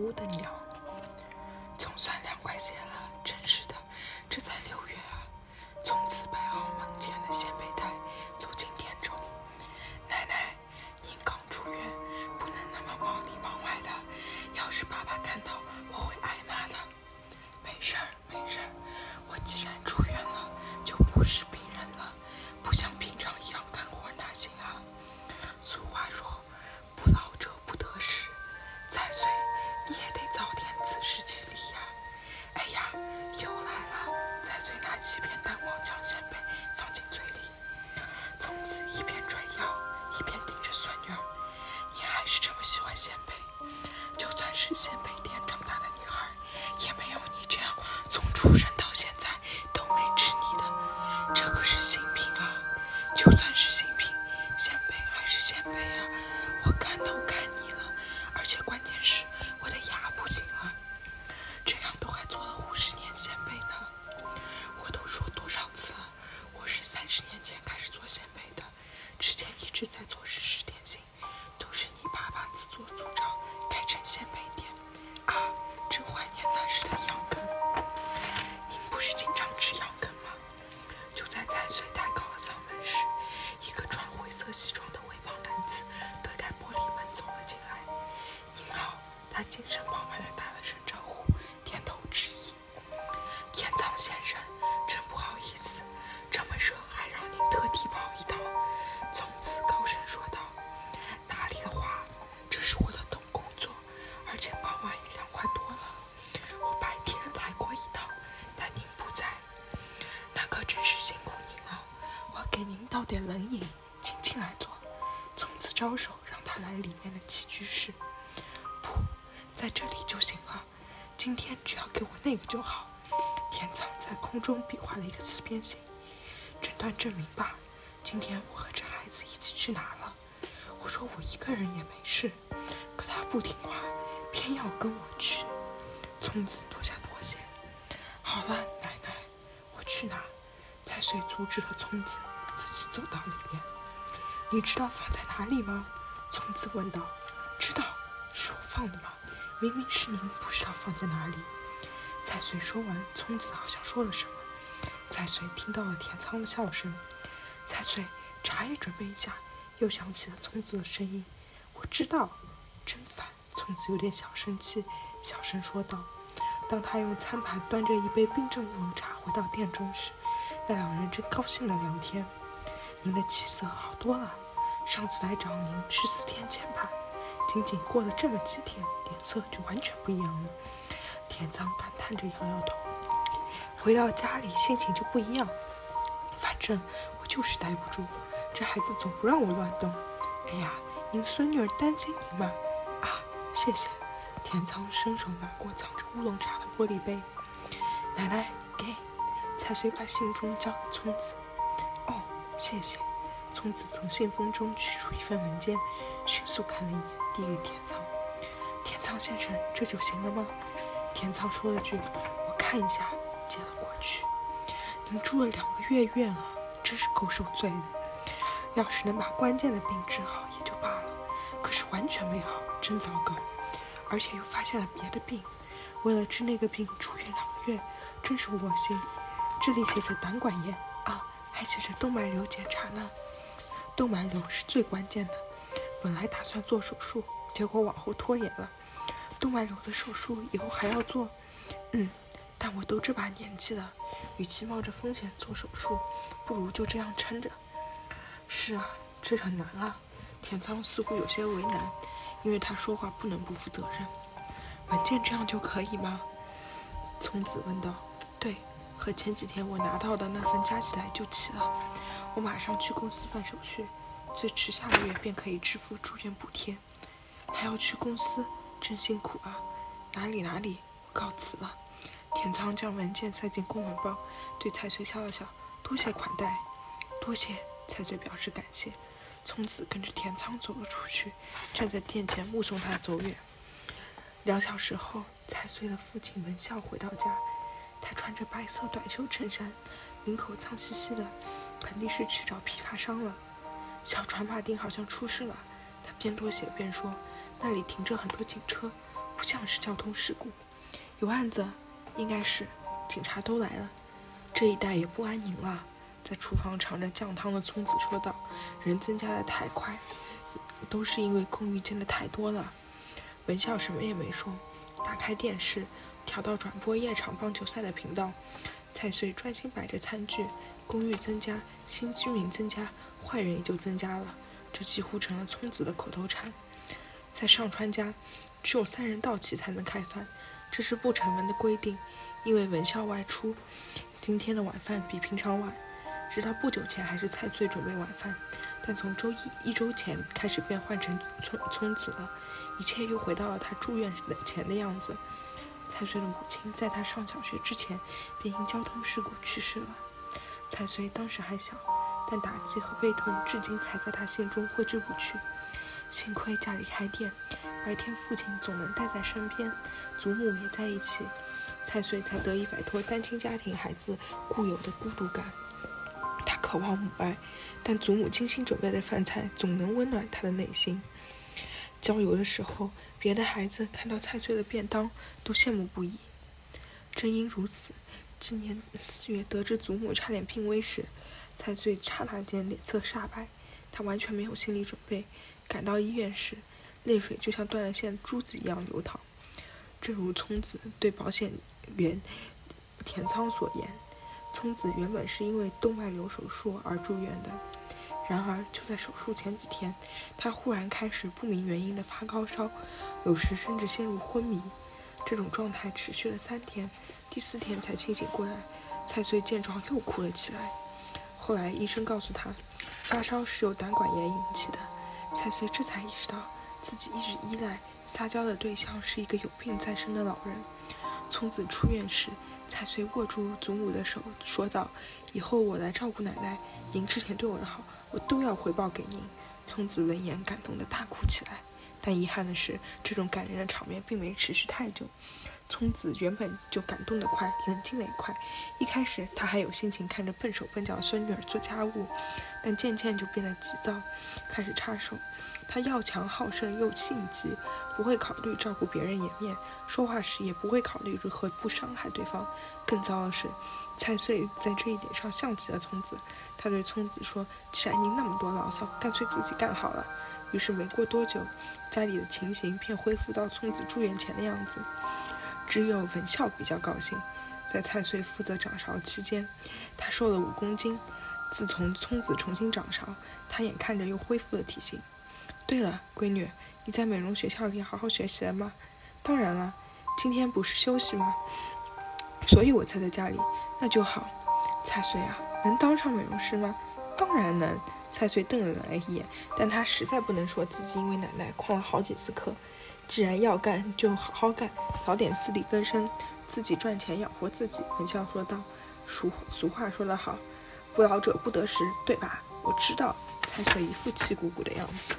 呜的鸟。岁拿起一片蛋黄酱鲜贝放进嘴里，从此一边转腰一边盯着孙女儿。你还是这么喜欢鲜贝，就算是鲜贝店长大的女孩，也没有你这样从出生到现在都没吃腻的。这可是新品啊！就算是新品，鲜贝还是鲜贝啊！我看都看腻了，而且关键是我的牙不行了。这样都还做了五十年鲜贝呢。是做鲜贝的，之前一直在做日式点心，都是你爸爸自作主张改成鲜贝店。啊，真怀念那时的羊羹。您不是经常吃羊羹吗？就在蔡穗抬高了嗓门时，一个穿灰色西装的微胖男子推开玻璃门走了进来。您好，他精神饱满地打了声招呼，点头致意。天藏先生，点冷饮，轻轻来坐。”从此招手让他来里面的起居室。不，在这里就行了。今天只要给我那个就好。田仓在空中比划了一个四边形。诊断证明吧。今天我和这孩子一起去哪了？我说我一个人也没事，可他不听话，偏要跟我去。从此多下多谢。好了，奶奶，我去哪？蔡穗阻止了聪子，走到里面。你知道放在哪里吗？聪子问道。知道，是我放的吗？明明是您不知道放在哪里。蔡穗说完，聪子好像说了什么。蔡穗听到了田仓的笑声。蔡穗，茶叶准备一下。又响起了聪子的声音。我知道，真烦。聪子有点小生气，小声说道。当他用餐盘端着一杯冰镇乌龙茶回到店中时，那两人正高兴地聊天。您的气色好多了，上次来找您是四天前吧？仅仅过了这么几天，脸色就完全不一样了。田仓感叹着摇摇头。回到家里心情就不一样，反正我就是待不住，这孩子总不让我乱动。哎呀，您孙女儿担心您嘛。啊，谢谢。田仓伸手拿过藏着乌龙茶的玻璃杯，奶奶给。蔡穗把信封交给聪子。谢谢。聪子从信封中取出一份文件，迅速看了一眼，递给田仓。田仓先生，这就行了吗？田仓说了句：“我看一下。”接了过去。您住了两个月院啊，真是够受罪的。要是能把关键的病治好也就罢了，可是完全没好，真糟糕。而且又发现了别的病，为了治那个病住院两个月，真是窝心。这里写着胆管炎啊，还写着动脉瘤检查呢。动脉瘤是最关键的，本来打算做手术，结果往后拖延了。动脉瘤的手术以后还要做，嗯，但我都这把年纪了，与其冒着风险做手术，不如就这样撑着。是啊，这很难啊。田仓似乎有些为难，因为他说话不能不负责任。文件这样就可以吗？聪子问道。对。和前几天我拿到的那份加起来就齐了，我马上去公司办手续，最迟下个月便可以支付住院补贴。还要去公司，真辛苦啊！哪里哪里，我告辞了。田仓将文件塞进公文包，对蔡穗笑了笑，多谢款待。多谢，蔡穗表示感谢。从此跟着田仓走了出去，站在店前目送他走远。两小时后，蔡穗的父亲文笑回到家。他穿着白色短袖衬衫，领口脏兮兮的，肯定是去找批发商了。小船马丁好像出事了，他边脱鞋边说：“那里停着很多警车，不像是交通事故。有案子，应该是警察都来了，这一带也不安宁了。在厨房尝着酱汤的聪子说道：“人增加的太快，都是因为公寓建的太多了。”文笑什么也没说，打开电视，调到转播夜场棒球赛的频道。蔡穗专心摆着餐具。公寓增加，新居民增加，坏人也就增加了。这几乎成了聪子的口头禅。在上川家，只有三人到齐才能开饭，这是不成文的规定。因为文孝外出，今天的晚饭比平常晚。直到不久前还是蔡穗准备晚饭，但从周一一周前开始便换成聪聪子了，一切又回到了他住院前的样子。蔡穗的母亲在他上小学之前便因交通事故去世了。蔡穗当时还小，但打击和悲痛至今还在他心中挥之不去。幸亏家里开店，白天父亲总能带在身边，祖母也在一起，蔡穗才得以摆脱单亲家庭孩子固有的孤独感。渴望母爱，但祖母精心准备的饭菜总能温暖他的内心。郊游的时候，别的孩子看到蔡穗的便当都羡慕不已。正因如此，今年四月得知祖母差点病危时，蔡穗刹那间脸色煞白。他完全没有心理准备。赶到医院时，泪水就像断了线的珠子一样流淌。正如聪子对保险员田仓所言，聪子原本是因为动脉瘤手术而住院的。然而就在手术前几天，他忽然开始不明原因的发高烧，有时甚至陷入昏迷。这种状态持续了三天，第四天才清醒过来。蔡穗见状又哭了起来。后来医生告诉他，发烧是由胆管炎引起的。蔡穗这才意识到，自己一直依赖、撒娇的对象是一个有病在身的老人。聪子出院时，蔡穗握住祖母的手，说道：“以后我来照顾奶奶，您之前对我的好，我都要回报给您。”聪子闻言，感动的大哭起来。但遗憾的是，这种感人的场面并没持续太久。聪子原本就感动得快，冷静得也快。一开始，他还有心情看着笨手笨脚的孙女儿做家务，但渐渐就变得急躁，开始插手。他要强好胜又性急，不会考虑照顾别人颜面，说话时也不会考虑如何不伤害对方。更糟的是，蔡穗在这一点上像极了聪子。他对聪子说：“既然您那么多牢骚，干脆自己干好了。”于是没过多久，家里的情形便恢复到聪子住院前的样子。只有文孝比较高兴，在蔡穗负责掌勺期间，他瘦了五公斤。自从聪子重新掌勺，他眼看着又恢复了体型。对了，闺女，你在美容学校里好好学习了吗？当然了，今天不是休息吗？所以我才在家里。那就好。蔡穗啊，能当上美容师吗？当然能。蔡穗瞪了奶奶一眼，但他实在不能说自己因为奶奶旷了好几次课。既然要干，就好好干，早点自力更生，自己赚钱养活自己。文笑说道：“俗俗话说得好，不劳者不得食，对吧？”我知道。蔡穗一副气鼓鼓的样子。